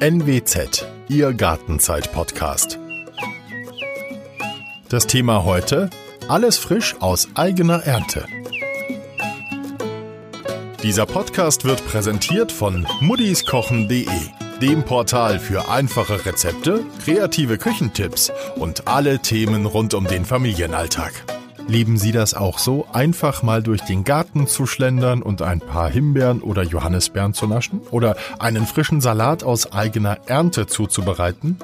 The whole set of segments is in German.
NWZ, Ihr Gartenzeit-Podcast. Das Thema heute: Alles frisch aus eigener Ernte. Dieser Podcast wird präsentiert von muddiskochen.de, dem Portal für einfache Rezepte, kreative Küchentipps und alle Themen rund um den Familienalltag. Lieben Sie das auch so, einfach mal durch den Garten zu schlendern und ein paar Himbeeren oder Johannisbeeren zu naschen? Oder einen frischen Salat aus eigener Ernte zuzubereiten?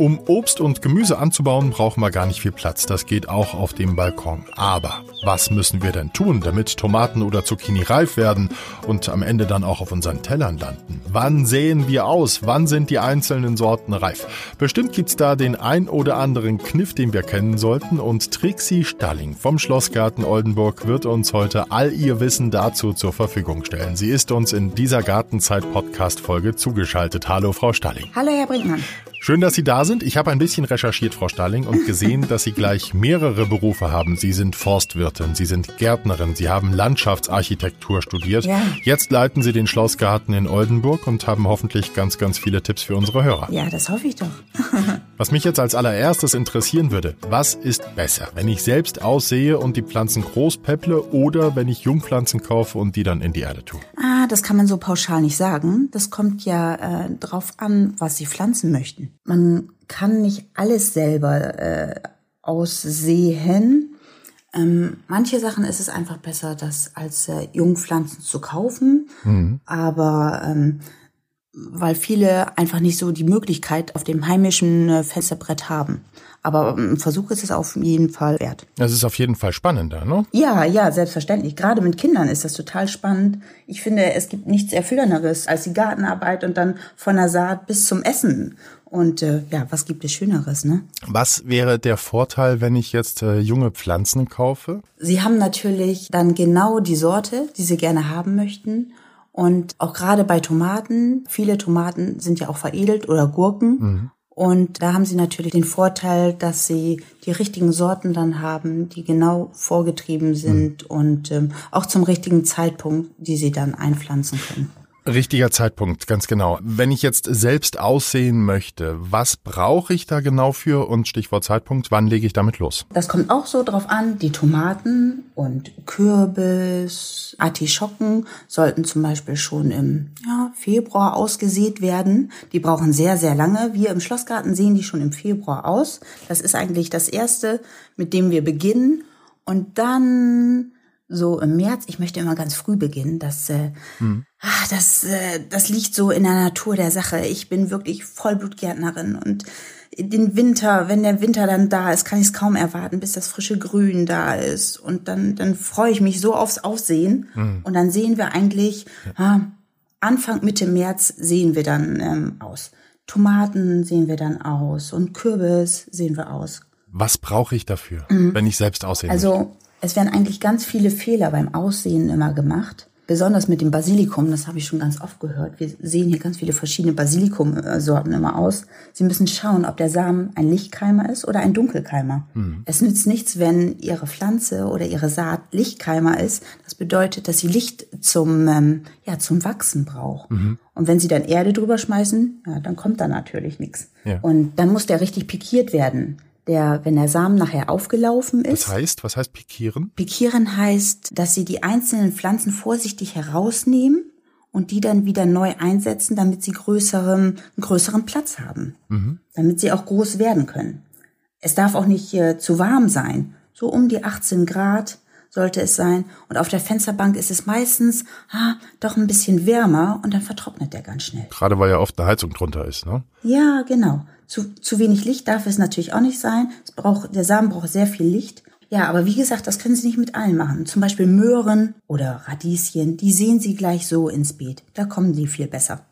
Um Obst und Gemüse anzubauen, brauchen wir gar nicht viel Platz. Das geht auch auf dem Balkon. Aber was müssen wir denn tun, damit Tomaten oder Zucchini reif werden und am Ende dann auch auf unseren Tellern landen? Wann säen wir aus? Wann sind die einzelnen Sorten reif? Bestimmt gibt's da den ein oder anderen Kniff, den wir kennen sollten. Und Trixie Stalling vom Schlossgarten Oldenburg wird uns heute all ihr Wissen dazu zur Verfügung stellen. Sie ist uns in dieser Gartenzeit-Podcast-Folge zugeschaltet. Hallo, Frau Stalling. Hallo, Herr Brinkmann. Schön, dass Sie da sind. Ich habe ein bisschen recherchiert, Frau Stalling, und gesehen, dass Sie gleich mehrere Berufe haben. Sie sind Forstwirtin, Sie sind Gärtnerin, Sie haben Landschaftsarchitektur studiert. Ja. Jetzt leiten Sie den Schlossgarten in Oldenburg und haben hoffentlich ganz, ganz viele Tipps für unsere Hörer. Ja, das hoffe ich doch. Was mich jetzt als allererstes interessieren würde, was ist besser, wenn ich selbst aussehe und die Pflanzen groß pepple oder wenn ich Jungpflanzen kaufe und die dann in die Erde tue? Ah, das kann man so pauschal nicht sagen. Das kommt ja äh, drauf an, was Sie pflanzen möchten. Man kann nicht alles selber äh, aussehen. Ähm, manche Sachen ist es einfach besser, das als äh, Jungpflanzen zu kaufen, aber ähm, weil viele einfach nicht so die Möglichkeit auf dem heimischen äh, Fensterbrett haben. Aber ein Versuch ist es auf jeden Fall wert. Das ist auf jeden Fall spannender, ne? Ja, ja, selbstverständlich. Gerade mit Kindern ist das total spannend. Ich finde, es gibt nichts Erfüllenderes als die Gartenarbeit und dann von der Saat bis zum Essen. Und äh, ja, was gibt es Schöneres, ne? Was wäre der Vorteil, wenn ich jetzt äh, junge Pflanzen kaufe? Sie haben natürlich dann genau die Sorte, die Sie gerne haben möchten. Und auch gerade bei Tomaten, viele Tomaten sind ja auch veredelt oder Gurken. Und da haben Sie natürlich den Vorteil, dass Sie die richtigen Sorten dann haben, die genau vorgetrieben sind und ähm, auch zum richtigen Zeitpunkt, die Sie dann einpflanzen können. Richtiger Zeitpunkt, ganz genau. Wenn ich jetzt selbst aussehen möchte, was brauche ich da genau für? Und Stichwort Zeitpunkt, wann lege ich damit los? Das kommt auch so drauf an. Die Tomaten und Kürbis, Artischocken sollten zum Beispiel schon im ja, Februar ausgesät werden. Die brauchen sehr, sehr lange. Wir im Schlossgarten sehen die schon im Februar aus. Das ist eigentlich das erste, mit dem wir beginnen. Und dann so im März, ich möchte immer ganz früh beginnen, das, äh, ach, das, äh, das liegt so in der Natur der Sache. Ich bin wirklich Vollblutgärtnerin und den Winter, wenn der Winter dann da ist, kann ich es kaum erwarten, bis das frische Grün da ist. Und dann, dann freue ich mich so aufs Aussehen. Und dann sehen wir eigentlich, ah, Anfang, Mitte März sehen wir dann ähm, aus. Tomaten sehen wir dann aus und Kürbis sehen wir aus. Was brauche ich dafür, wenn ich selbst aussehen möchte? Es werden eigentlich ganz viele Fehler beim Aussehen immer gemacht. Besonders mit dem Basilikum, das habe ich schon ganz oft gehört. Wir sehen hier ganz viele verschiedene Basilikumsorten immer aus. Sie müssen schauen, ob der Samen ein Lichtkeimer ist oder ein Dunkelkeimer. Es nützt nichts, wenn Ihre Pflanze oder Ihre Saat Lichtkeimer ist. Das bedeutet, dass sie Licht zum, ähm, ja, zum Wachsen braucht. Und wenn Sie dann Erde drüber schmeißen, ja, dann kommt da natürlich nichts. Ja. Und dann muss der richtig pikiert werden. Der, wenn der Samen nachher aufgelaufen ist. Das heißt, was heißt pikieren? Pikieren heißt, dass sie die einzelnen Pflanzen vorsichtig herausnehmen und die dann wieder neu einsetzen, damit sie größeren, einen größeren Platz haben. Damit sie auch groß werden können. Es darf auch nicht äh, zu warm sein. So um die 18 Grad sollte es sein. Und auf der Fensterbank ist es meistens ah, doch ein bisschen wärmer und dann vertrocknet der ganz schnell. Gerade weil ja oft eine Heizung drunter ist, ne? Ja, genau. Zu, zu wenig Licht darf es natürlich auch nicht sein. Es braucht, der Samen braucht sehr viel Licht. Ja, aber wie gesagt, das können Sie nicht mit allen machen. Zum Beispiel Möhren oder Radieschen, die sehen Sie gleich so ins Beet. Da kommen die viel besser.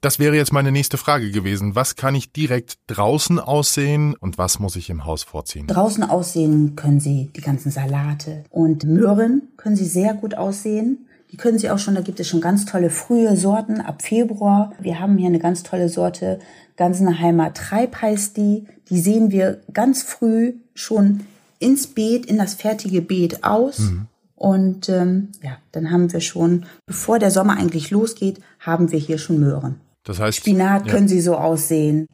Das wäre jetzt meine nächste Frage gewesen. Was kann ich direkt draußen aussehen und was muss ich im Haus vorziehen? Draußen aussehen können Sie die ganzen Salate und Möhren können Sie sehr gut aussehen. Die können Sie auch schon, da gibt es schon ganz tolle frühe Sorten ab Februar. Wir haben hier eine ganz tolle Sorte, Ganzenheimer Treib heißt die. Die sehen wir ganz früh schon ins Beet, in das fertige Beet aus. Und ähm, ja, dann haben wir schon, bevor der Sommer eigentlich losgeht, haben wir hier schon Möhren. Das heißt, Spinat ja. können sie so aussehen.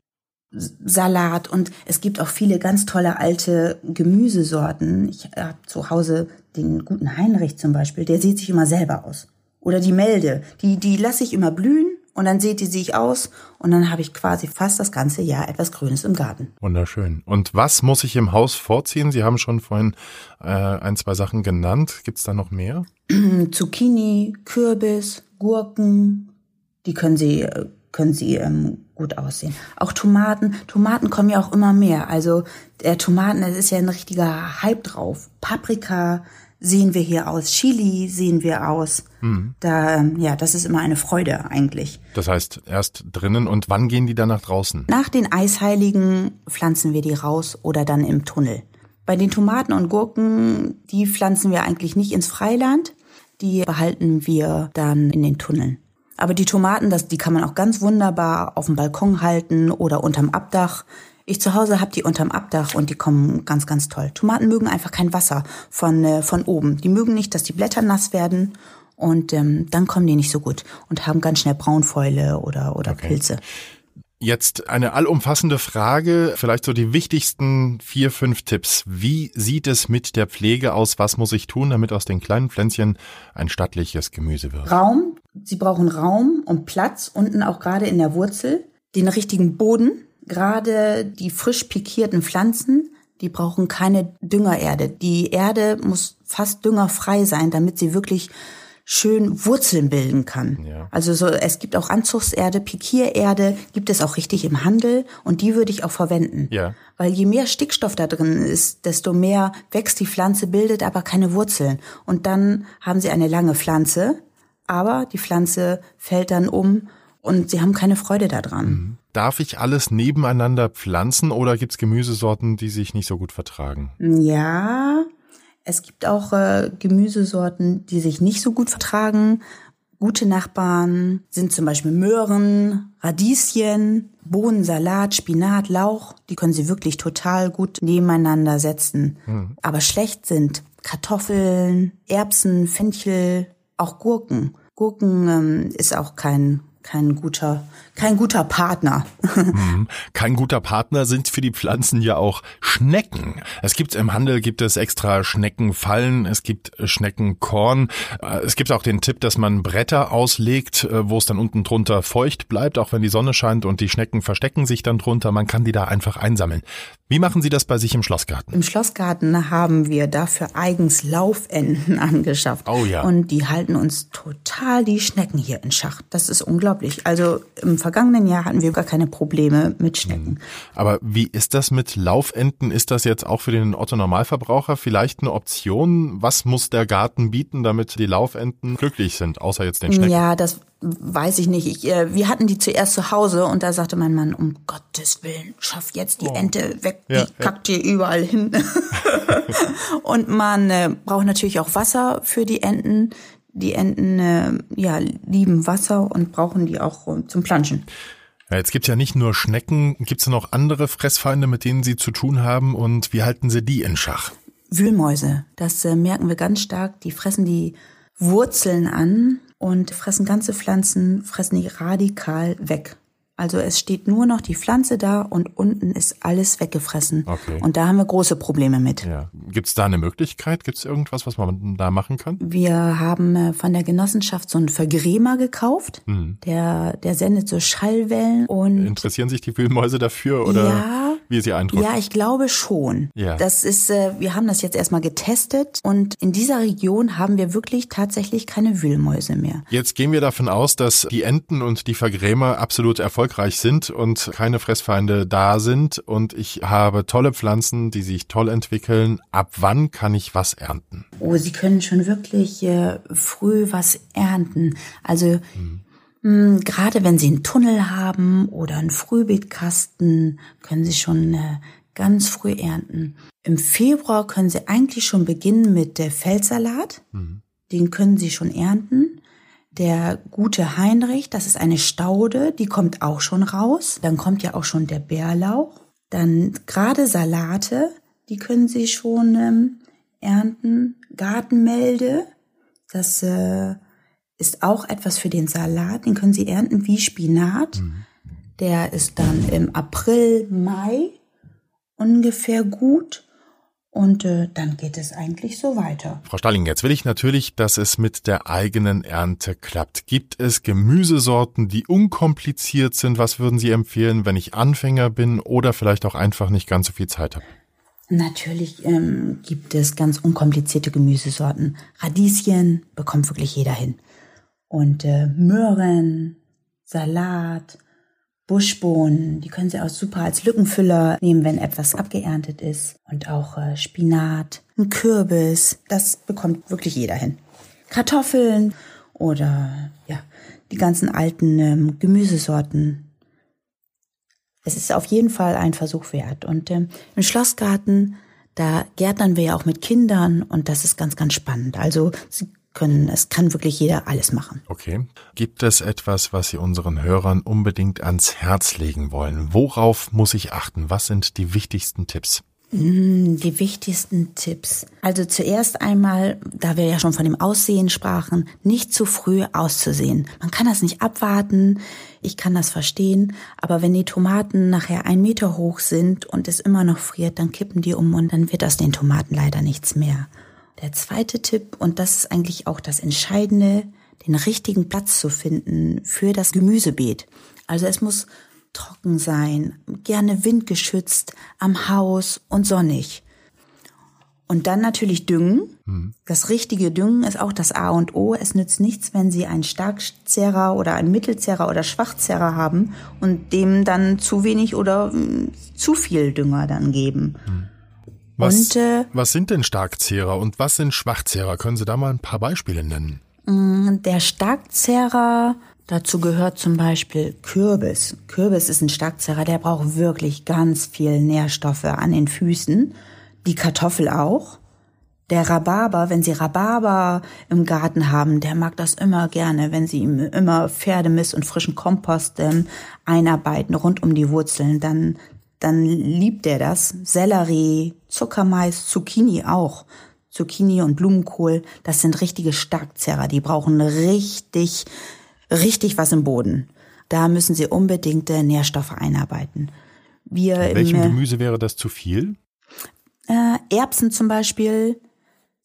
Salat und es gibt auch viele ganz tolle alte Gemüsesorten. Ich habe zu Hause den guten Heinrich zum Beispiel, der sieht sich immer selber aus. Oder die Melde, die, die lasse ich immer blühen und dann sieht die sich aus und dann habe ich quasi fast das ganze Jahr etwas Grünes im Garten. Wunderschön. Und was muss ich im Haus vorziehen? Sie haben schon vorhin äh, ein, zwei Sachen genannt. Gibt es da noch mehr? Zucchini, Kürbis, Gurken, die können Sie äh, können sie ähm, gut aussehen. Auch Tomaten. Tomaten kommen ja auch immer mehr. Also der Tomaten, das ist ja ein richtiger Hype drauf. Paprika sehen wir hier aus, Chili sehen wir aus. Mhm. Da, ähm, ja, das ist immer eine Freude eigentlich. Das heißt, erst drinnen und wann gehen die dann nach draußen? Nach den Eisheiligen pflanzen wir die raus oder dann im Tunnel. Bei den Tomaten und Gurken, die pflanzen wir eigentlich nicht ins Freiland. Die behalten wir dann in den Tunneln. Aber die Tomaten, das, die kann man auch ganz wunderbar auf dem Balkon halten oder unterm Abdach. Ich zu Hause habe die unterm Abdach und die kommen ganz, ganz toll. Tomaten mögen einfach kein Wasser von, äh, von oben. Die mögen nicht, dass die Blätter nass werden und ähm, dann kommen die nicht so gut und haben ganz schnell Braunfäule oder, oder okay. Pilze. Jetzt eine allumfassende Frage, vielleicht so die wichtigsten vier, fünf Tipps. Wie sieht es mit der Pflege aus? Was muss ich tun, damit aus den kleinen Pflänzchen ein stattliches Gemüse wird? Raum. Sie brauchen Raum und Platz, unten auch gerade in der Wurzel, den richtigen Boden. Gerade die frisch pikierten Pflanzen, die brauchen keine Düngererde. Die Erde muss fast düngerfrei sein, damit sie wirklich schön Wurzeln bilden kann. Ja. Also so, es gibt auch Anzugserde, Pikiererde, gibt es auch richtig im Handel und die würde ich auch verwenden. Ja. Weil je mehr Stickstoff da drin ist, desto mehr wächst die Pflanze, bildet aber keine Wurzeln. Und dann haben sie eine lange Pflanze, aber die Pflanze fällt dann um und sie haben keine Freude daran. Mhm. Darf ich alles nebeneinander pflanzen oder gibt's Gemüsesorten, die sich nicht so gut vertragen? Ja, es gibt auch äh, Gemüsesorten, die sich nicht so gut vertragen. Gute Nachbarn sind zum Beispiel Möhren, Radieschen, Bohnen, Salat, Spinat, Lauch. Die können Sie wirklich total gut nebeneinander setzen. Mhm. Aber schlecht sind Kartoffeln, Erbsen, Fenchel, auch Gurken. Gurken ähm, ist auch kein kein guter, kein guter Partner. Mhm. Kein guter Partner sind für die Pflanzen ja auch Schnecken. Es gibt im Handel gibt es extra Schneckenfallen, es gibt Schneckenkorn. Äh, es gibt auch den Tipp, dass man Bretter auslegt, äh, wo es dann unten drunter feucht bleibt, auch wenn die Sonne scheint und die Schnecken verstecken sich dann drunter. Man kann die da einfach einsammeln. Wie machen Sie das bei sich im Schlossgarten? Im Schlossgarten haben wir dafür eigens Laufenden angeschafft. Oh ja. Und die halten uns total die Schnecken hier in Schach. Das ist unglaublich. Also im vergangenen Jahr hatten wir gar keine Probleme mit Schnecken. Mhm. Aber wie ist das mit Laufenten? Ist das jetzt auch für den Otto Normalverbraucher vielleicht eine Option? Was muss der Garten bieten, damit die Laufenten glücklich sind, außer jetzt den Schnecken? Ja, das weiß ich nicht. Ich, äh, wir hatten die zuerst zu Hause und da sagte mein Mann, um Gottes Willen, schaff jetzt die oh. Ente weg, ja, die kackt hier überall hin. und man äh, braucht natürlich auch Wasser für die Enten. Die Enten äh, ja, lieben Wasser und brauchen die auch äh, zum Planschen. Ja, jetzt gibt's ja nicht nur Schnecken, gibt's noch andere Fressfeinde, mit denen Sie zu tun haben und wie halten Sie die in Schach? Wühlmäuse, das äh, merken wir ganz stark. Die fressen die Wurzeln an und fressen ganze Pflanzen, fressen die radikal weg. Also es steht nur noch die Pflanze da und unten ist alles weggefressen. Okay. Und da haben wir große Probleme mit. Ja. Gibt es da eine Möglichkeit? Gibt es irgendwas, was man da machen kann? Wir haben äh, von der Genossenschaft so einen Vergrämer gekauft. Mhm. Der, der sendet so Schallwellen und. Interessieren sich die Wühlmäuse dafür oder? Ja, wie ist Ihr Eindruck? Ja, ich glaube schon. Ja. Das ist, äh, wir haben das jetzt erstmal getestet und in dieser Region haben wir wirklich tatsächlich keine Wühlmäuse mehr. Jetzt gehen wir davon aus, dass die Enten und die Vergrämer absolut erfolgreich sind und keine Fressfeinde da sind und ich habe tolle Pflanzen, die sich toll entwickeln. Ab wann kann ich was ernten? Oh, Sie können schon wirklich äh, früh was ernten. Also hm. Hm, gerade wenn Sie einen Tunnel haben oder einen Frühbeetkasten, können Sie schon äh, ganz früh ernten. Im Februar können Sie eigentlich schon beginnen mit der Feldsalat. Mhm. Den können Sie schon ernten. Der gute Heinrich, das ist eine Staude, die kommt auch schon raus. Dann kommt ja auch schon der Bärlauch. Dann gerade Salate, die können Sie schon ähm, ernten. Gartenmelde, das äh, ist auch etwas für den Salat. Den können Sie ernten wie Spinat. Mhm. Der ist dann im April, Mai ungefähr gut. Und äh, dann geht es eigentlich so weiter. Frau Stalling, jetzt will ich natürlich, dass es mit der eigenen Ernte klappt. Gibt es Gemüsesorten, die unkompliziert sind? Was würden Sie empfehlen, wenn ich Anfänger bin oder vielleicht auch einfach nicht ganz so viel Zeit habe? Natürlich ähm, gibt es ganz unkomplizierte Gemüsesorten. Radieschen bekommt wirklich jeder hin. Und äh, Möhren, Salat, Buschbohnen, die können Sie auch super als Lückenfüller nehmen, wenn etwas abgeerntet ist. Und auch äh, Spinat, ein Kürbis, das bekommt wirklich jeder hin. Kartoffeln oder ja, die ganzen alten ähm, Gemüsesorten. Es ist auf jeden Fall ein Versuch wert. Und ähm, im Schlossgarten, da gärtnern wir ja auch mit Kindern und das ist ganz, ganz spannend. Also Sie können, es kann wirklich jeder alles machen. Okay. Gibt es etwas, was Sie unseren Hörern unbedingt ans Herz legen wollen? Worauf muss ich achten? Was sind die wichtigsten Tipps? Mm, die wichtigsten Tipps. Also zuerst einmal, da wir ja schon von dem Aussehen sprachen, nicht zu früh auszusehen. Man kann das nicht abwarten. Ich kann das verstehen. Aber wenn die Tomaten nachher ein Meter hoch sind und es immer noch friert, dann kippen die um und dann wird aus den Tomaten leider nichts mehr. Der zweite Tipp, und das ist eigentlich auch das Entscheidende, den richtigen Platz zu finden für das Gemüsebeet. Also es muss trocken sein, gerne windgeschützt, am Haus und sonnig. Und dann natürlich düngen. Mhm. Das richtige Düngen ist auch das A und O. Es nützt nichts, wenn Sie einen Starkzerrer oder einen Mittelzerrer oder Schwachzerrer haben und dem dann zu wenig oder mh, zu viel Dünger dann geben. Mhm. Was, und, äh, was sind denn Starkzehrer und was sind Schwachzehrer? Können Sie da mal ein paar Beispiele nennen? Mm, der Starkzehrer, dazu gehört zum Beispiel Kürbis. Kürbis ist ein Starkzehrer, der braucht wirklich ganz viel Nährstoffe an den Füßen. Die Kartoffel auch. Der Rhabarber, wenn Sie Rhabarber im Garten haben, der mag das immer gerne, wenn Sie ihm immer Pferdemist und frischen Kompost ähm, einarbeiten rund um die Wurzeln, dann dann liebt er das. Sellerie, Zuckermais, Zucchini auch. Zucchini und Blumenkohl, das sind richtige Starkzerrer. Die brauchen richtig, richtig was im Boden. Da müssen sie unbedingt Nährstoffe einarbeiten. Wir welchem im, äh, Gemüse wäre das zu viel? Äh, Erbsen zum Beispiel,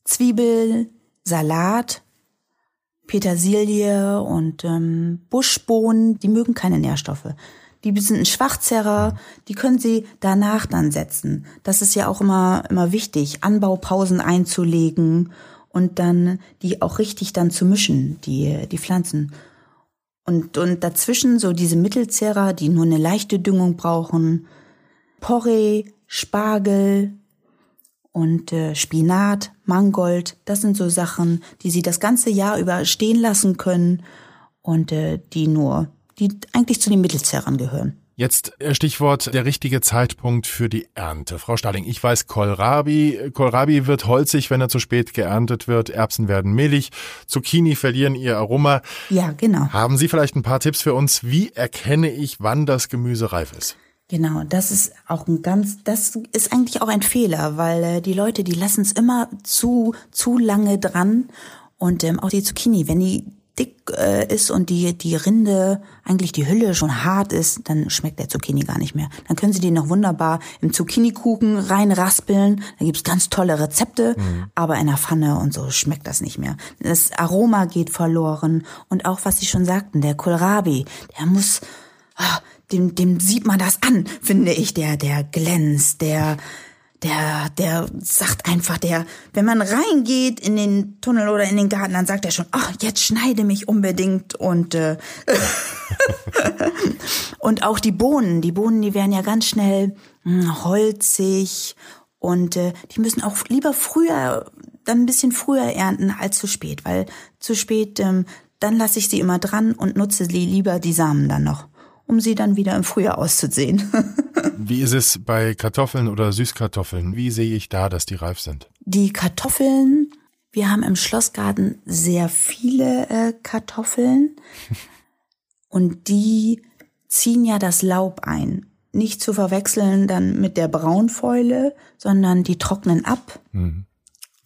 Zwiebel, Salat, Petersilie und ähm, Buschbohnen, die mögen keine Nährstoffe die sind ein Schwachzerrer, die können Sie danach dann setzen. Das ist ja auch immer, immer wichtig, Anbaupausen einzulegen und dann die auch richtig dann zu mischen, die, die Pflanzen. Und, und dazwischen so diese Mittelzerrer, die nur eine leichte Düngung brauchen, Porree, Spargel und äh, Spinat, Mangold, das sind so Sachen, die Sie das ganze Jahr über stehen lassen können und äh, die nur die eigentlich zu den Mittelzerrern gehören. Jetzt äh, Stichwort der richtige Zeitpunkt für die Ernte. Frau Stalling, ich weiß Kohlrabi. Kohlrabi wird holzig, wenn er zu spät geerntet wird. Erbsen werden mehlig. Zucchini verlieren ihr Aroma. Ja, genau. Haben Sie vielleicht ein paar Tipps für uns? Wie erkenne ich, wann das Gemüse reif ist? Genau, das ist auch ein ganz, das ist eigentlich auch ein Fehler, weil äh, die Leute, die lassen es immer zu, zu lange dran. Und ähm, auch die Zucchini, wenn die dick äh, ist und die, die Rinde, eigentlich die Hülle schon hart ist, dann schmeckt der Zucchini gar nicht mehr. Dann können Sie den noch wunderbar im Zucchini-Kuchen reinraspeln. Da gibt's ganz tolle Rezepte, mhm. aber in der Pfanne und so schmeckt das nicht mehr. Das Aroma geht verloren. Und auch, was Sie schon sagten, der Kohlrabi, der muss, ah, dem, dem sieht man das an, finde ich. Der, der glänzt, der, der, der sagt einfach, der, wenn man reingeht in den Tunnel oder in den Garten, dann sagt er schon, ach, jetzt schneide mich unbedingt und äh, und auch die Bohnen, die Bohnen, die werden ja ganz schnell mh, hm, holzig und äh, die müssen auch lieber früher, dann ein bisschen früher ernten als zu spät, weil zu spät, ähm, dann lasse ich sie immer dran und nutze lieber die Samen dann noch um sie dann wieder im Frühjahr auszusehen. Wie ist es bei Kartoffeln oder Süßkartoffeln? Wie sehe ich da, dass die reif sind? Die Kartoffeln, wir haben im Schlossgarten sehr viele äh, Kartoffeln und die ziehen ja das Laub ein. Nicht zu verwechseln dann mit der Braunfäule, sondern die trocknen ab. Mhm.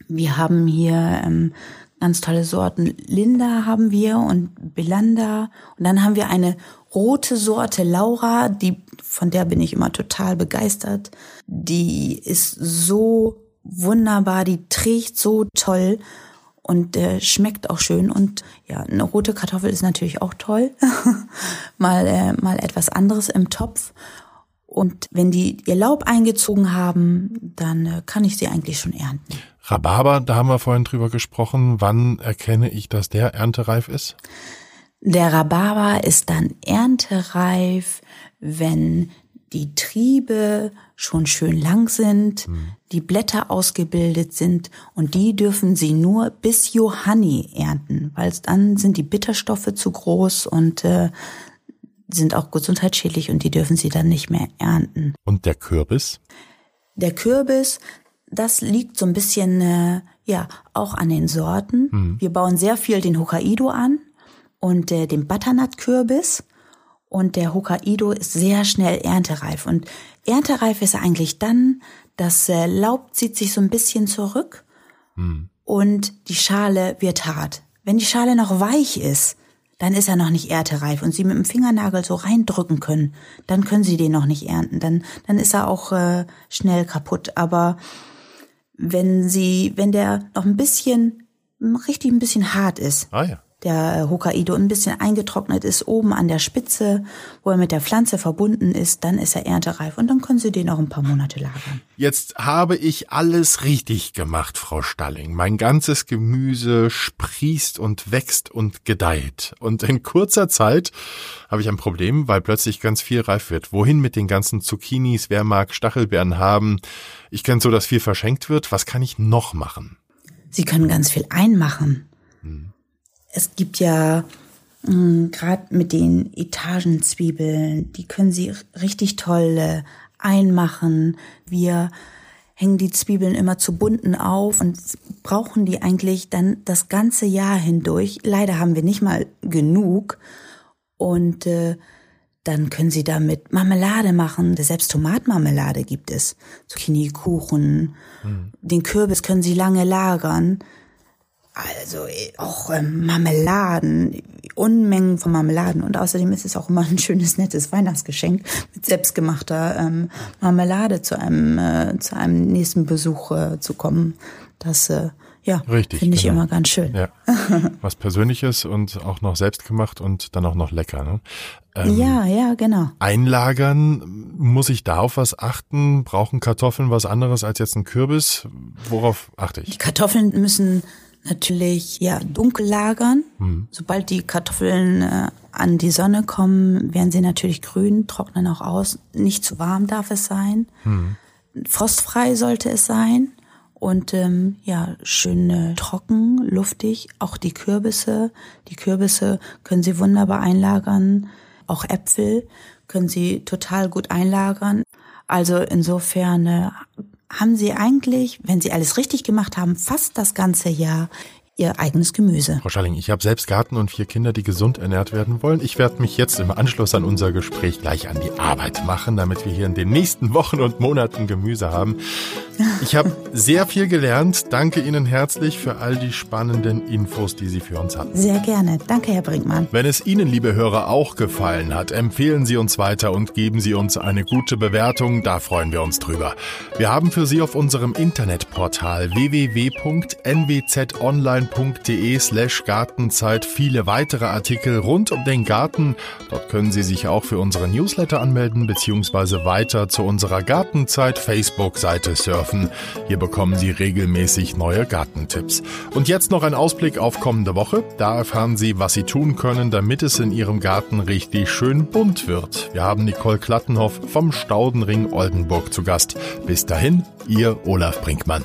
Wir haben hier ähm, ganz tolle Sorten. Linda haben wir und Belanda. Und dann haben wir eine rote Sorte Laura, die, von der bin ich immer total begeistert. Die ist so wunderbar, die trägt so toll und äh, schmeckt auch schön. Und ja, eine rote Kartoffel ist natürlich auch toll. mal, äh, mal etwas anderes im Topf. Und wenn die ihr Laub eingezogen haben, dann äh, kann ich sie eigentlich schon ernten. Rhabarber, da haben wir vorhin drüber gesprochen. Wann erkenne ich, dass der erntereif ist? Der Rhabarber ist dann erntereif, wenn die Triebe schon schön lang sind, mhm. die Blätter ausgebildet sind und die dürfen sie nur bis Johanni ernten, weil dann sind die Bitterstoffe zu groß und äh, sind auch gesundheitsschädlich und die dürfen sie dann nicht mehr ernten. Und der Kürbis? Der Kürbis, das liegt so ein bisschen, äh, ja, auch an den Sorten. Mhm. Wir bauen sehr viel den Hokkaido an und äh, den Butternut-Kürbis. Und der Hokkaido ist sehr schnell erntereif. Und erntereif ist eigentlich dann, das äh, Laub zieht sich so ein bisschen zurück mhm. und die Schale wird hart. Wenn die Schale noch weich ist, dann ist er noch nicht erntereif und Sie mit dem Fingernagel so reindrücken können, dann können Sie den noch nicht ernten. Dann, dann ist er auch äh, schnell kaputt. Aber wenn Sie, wenn der noch ein bisschen, richtig ein bisschen hart ist, ah, ja der Hokkaido ein bisschen eingetrocknet ist, oben an der Spitze, wo er mit der Pflanze verbunden ist, dann ist er erntereif und dann können Sie den auch ein paar Monate lagern. Jetzt habe ich alles richtig gemacht, Frau Stalling. Mein ganzes Gemüse sprießt und wächst und gedeiht. Und in kurzer Zeit habe ich ein Problem, weil plötzlich ganz viel reif wird. Wohin mit den ganzen Zucchinis? Wer mag Stachelbeeren haben? Ich kenne so, dass viel verschenkt wird. Was kann ich noch machen? Sie können ganz viel einmachen. Hm es gibt ja hm, gerade mit den Etagenzwiebeln, die können sie richtig toll äh, einmachen. Wir hängen die Zwiebeln immer zu bunten auf und brauchen die eigentlich dann das ganze Jahr hindurch. Leider haben wir nicht mal genug und äh, dann können Sie damit Marmelade machen. Selbst Tomatmarmelade gibt es. Zucchini-Kuchen. Mhm. Den Kürbis können Sie lange lagern. Also äh, auch ähm, Marmeladen, Unmengen von Marmeladen und außerdem ist es auch immer ein schönes, nettes Weihnachtsgeschenk mit selbstgemachter ähm, Marmelade zu einem äh, zu einem nächsten Besuch äh, zu kommen. Das äh, ja, finde ich genau. immer ganz schön. Ja. Was Persönliches und auch noch selbstgemacht und dann auch noch lecker. Ne? Ähm, ja, ja, genau. Einlagern, muss ich da auf was achten? Brauchen Kartoffeln was anderes als jetzt ein Kürbis? Worauf achte ich? Die Kartoffeln müssen natürlich ja dunkel lagern. Mhm. Sobald die Kartoffeln äh, an die Sonne kommen, werden sie natürlich grün, trocknen auch aus. Nicht zu warm darf es sein. Mhm. Frostfrei sollte es sein. Und ähm, ja, schön äh, trocken, luftig. Auch die Kürbisse. Die Kürbisse können Sie wunderbar einlagern. Auch Äpfel können Sie total gut einlagern. Also insofern äh, haben sie eigentlich, wenn sie alles richtig gemacht haben, fast das ganze Jahr ihr eigenes Gemüse. Frau Schalling, ich habe selbst Garten und vier Kinder, die gesund ernährt werden wollen. Ich werde mich jetzt im Anschluss an unser Gespräch gleich an die Arbeit machen, damit wir hier in den nächsten Wochen und Monaten Gemüse haben. Ich habe sehr viel gelernt. Danke Ihnen herzlich für all die spannenden Infos, die Sie für uns hatten. Sehr gerne. Danke, Herr Brinkmann. Wenn es Ihnen, liebe Hörer, auch gefallen hat, empfehlen Sie uns weiter und geben Sie uns eine gute Bewertung. Da freuen wir uns drüber. Wir haben für Sie auf unserem Internetportal www.nwzonline.de slash Gartenzeit viele weitere Artikel rund um den Garten. Dort können Sie sich auch für unsere Newsletter anmelden bzw. weiter zu unserer Gartenzeit Facebook-Seite surfen. Hier bekommen Sie regelmäßig neue Gartentipps. Und jetzt noch ein Ausblick auf kommende Woche. Da erfahren Sie, was Sie tun können, damit es in Ihrem Garten richtig schön bunt wird. Wir haben Nicole Klattenhoff vom Staudenring Oldenburg zu Gast. Bis dahin, Ihr Olaf Brinkmann.